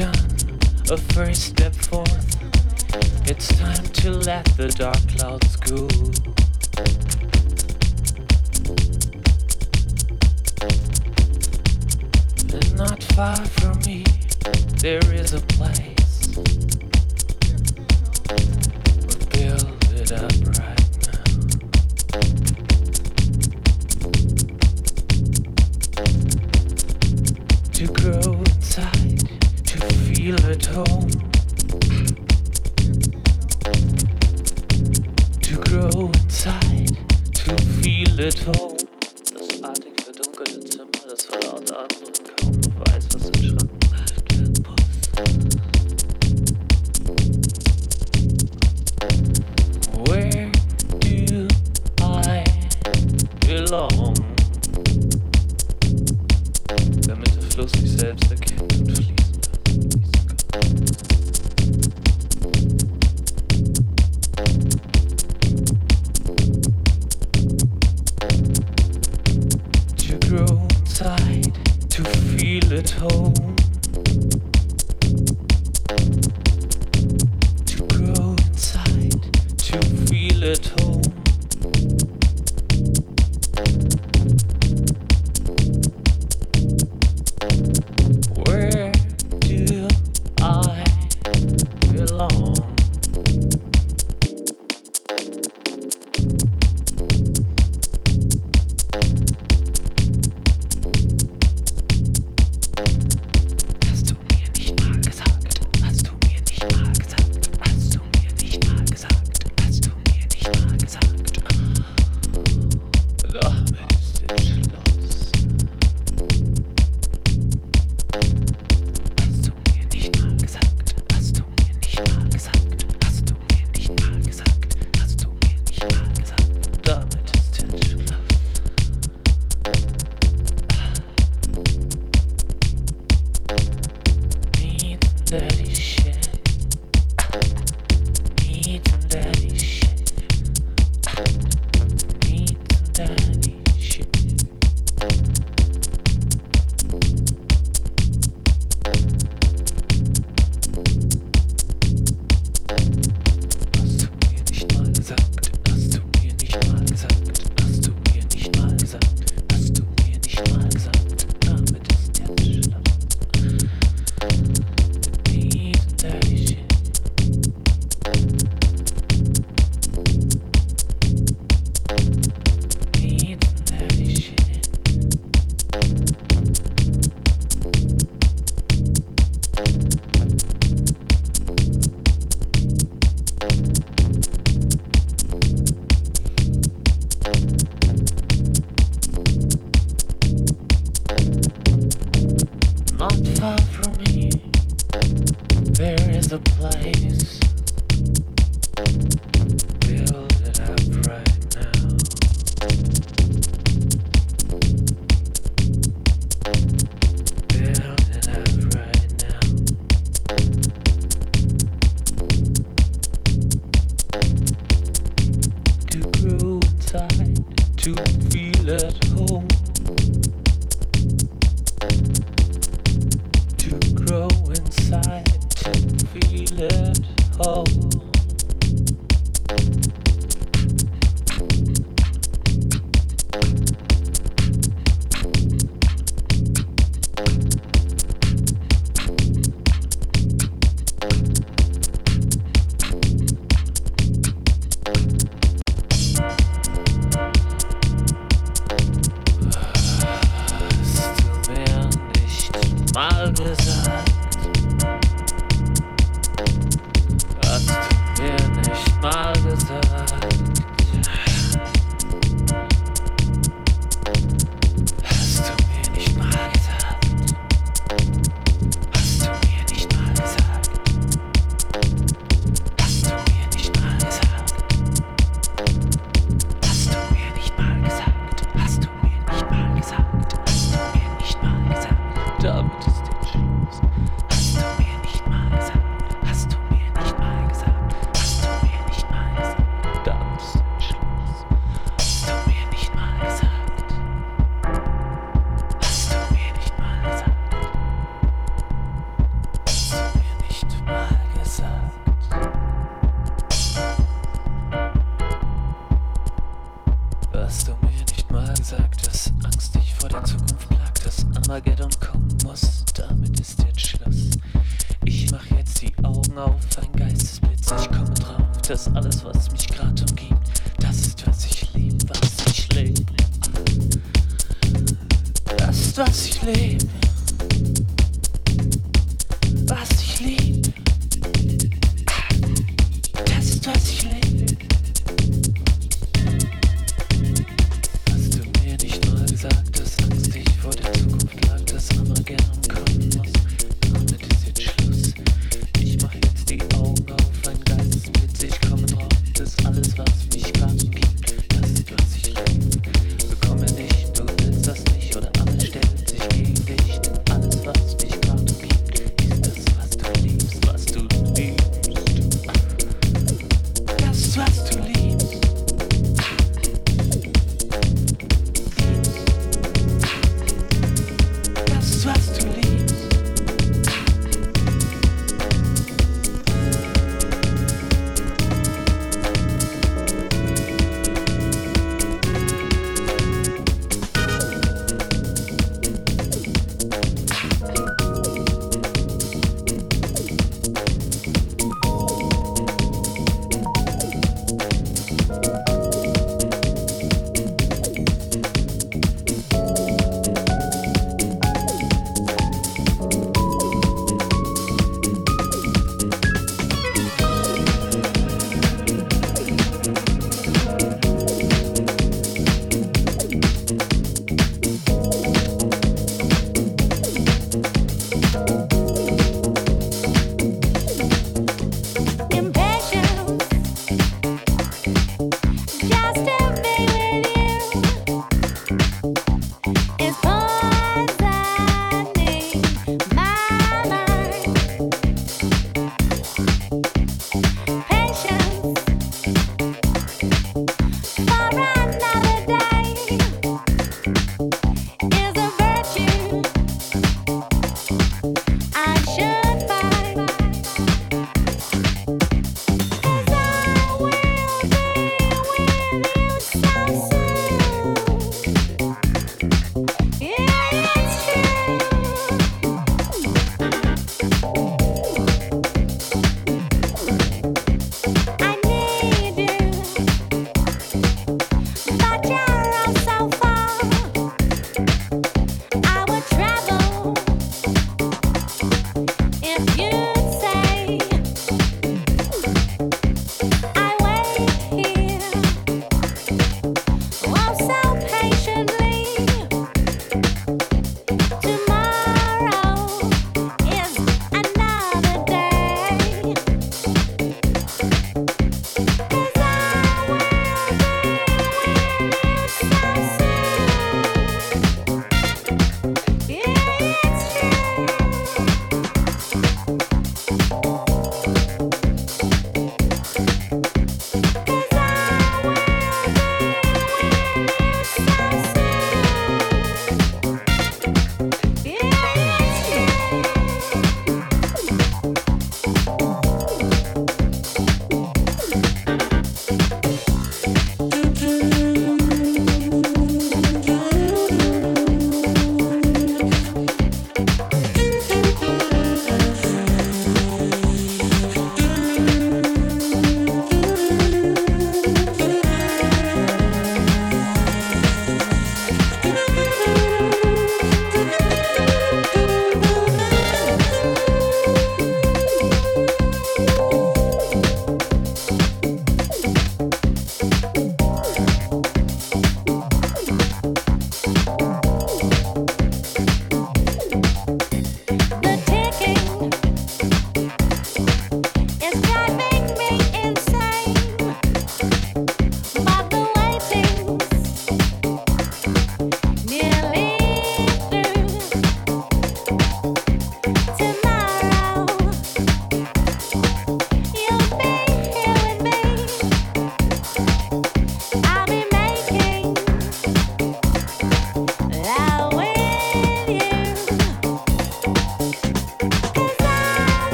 done, a first step forth. It's time to let the dark clouds go. And not far from me, there is a place. we'll build it up right.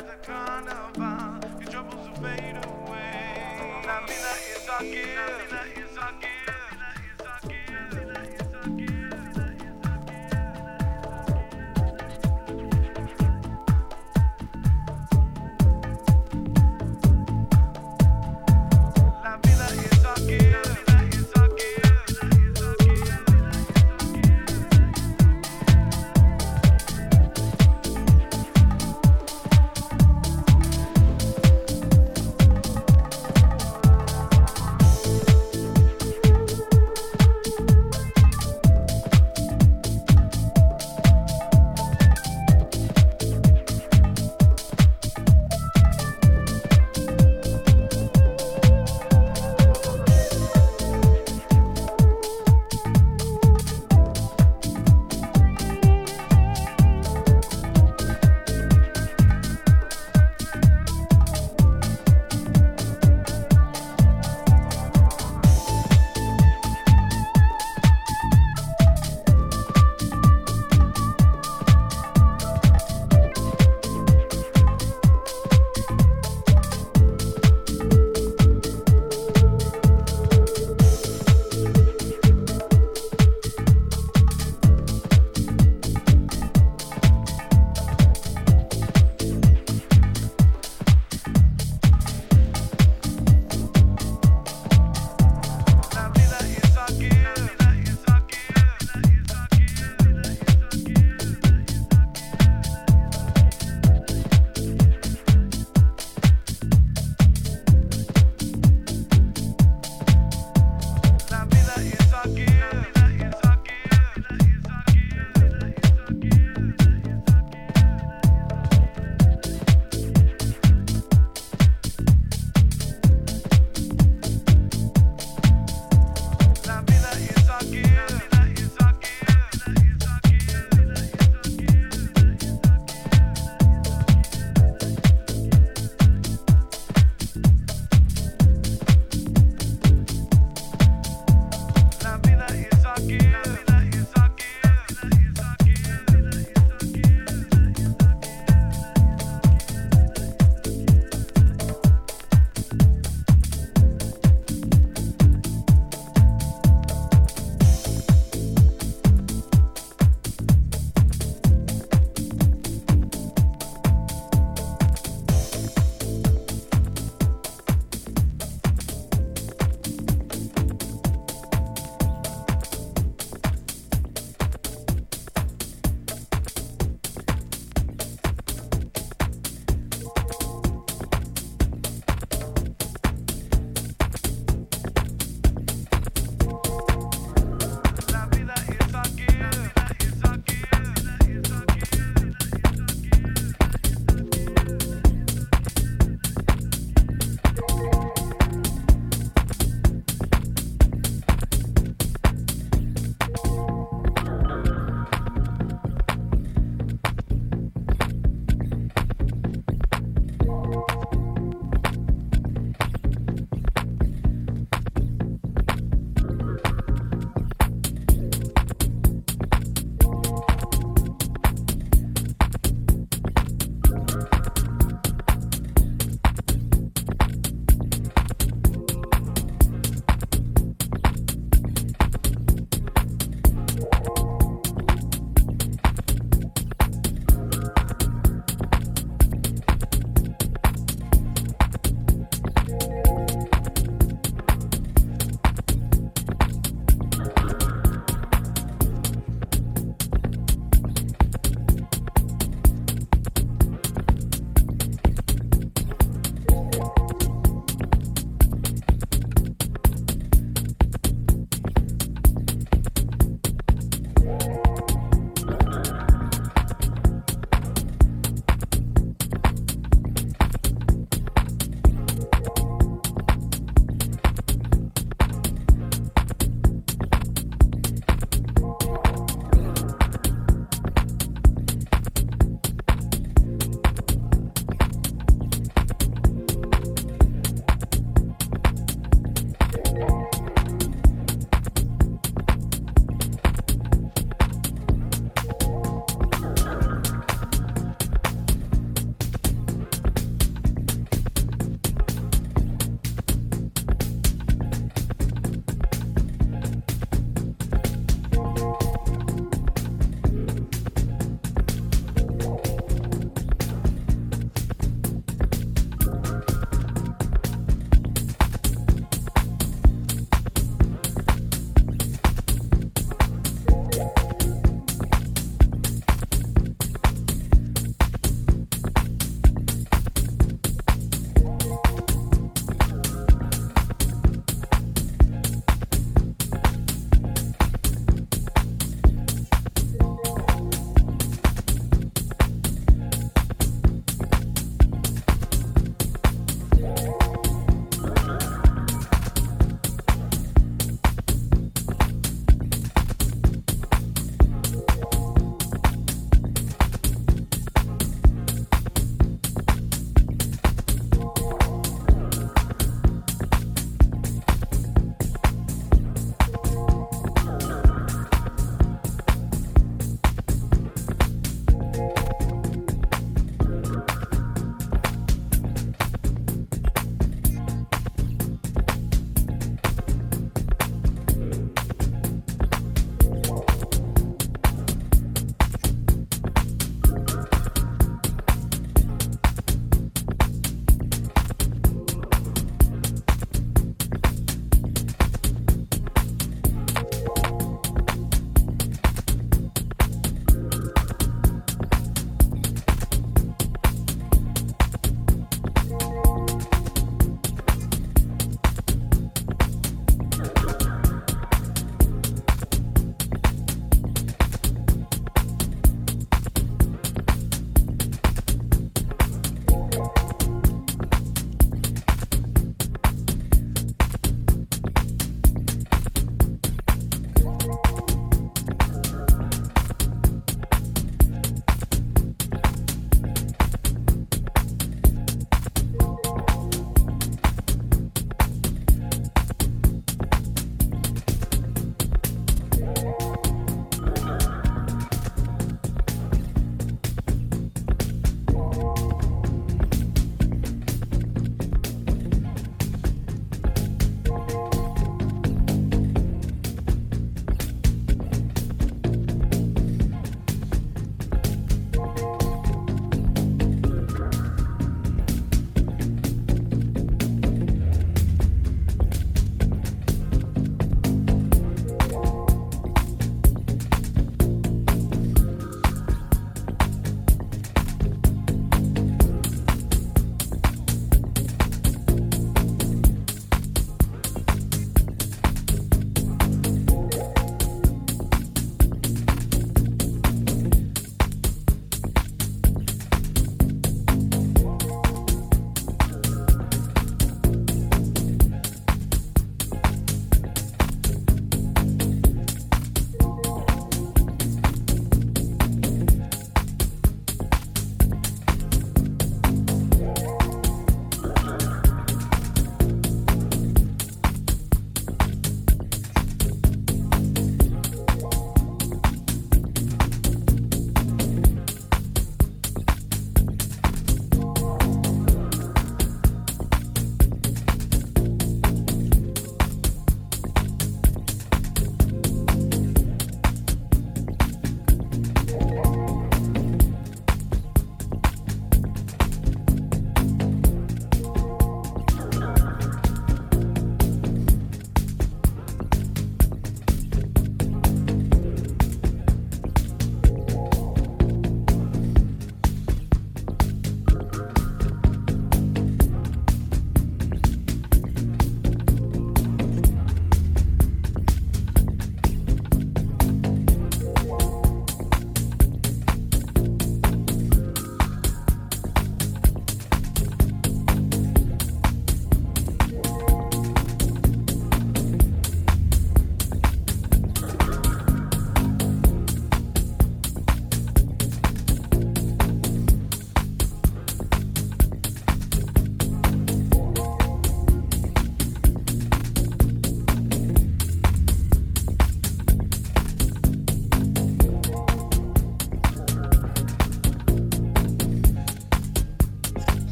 Is a carnival. Your troubles will fade away. La vida our gift. La vida our gift.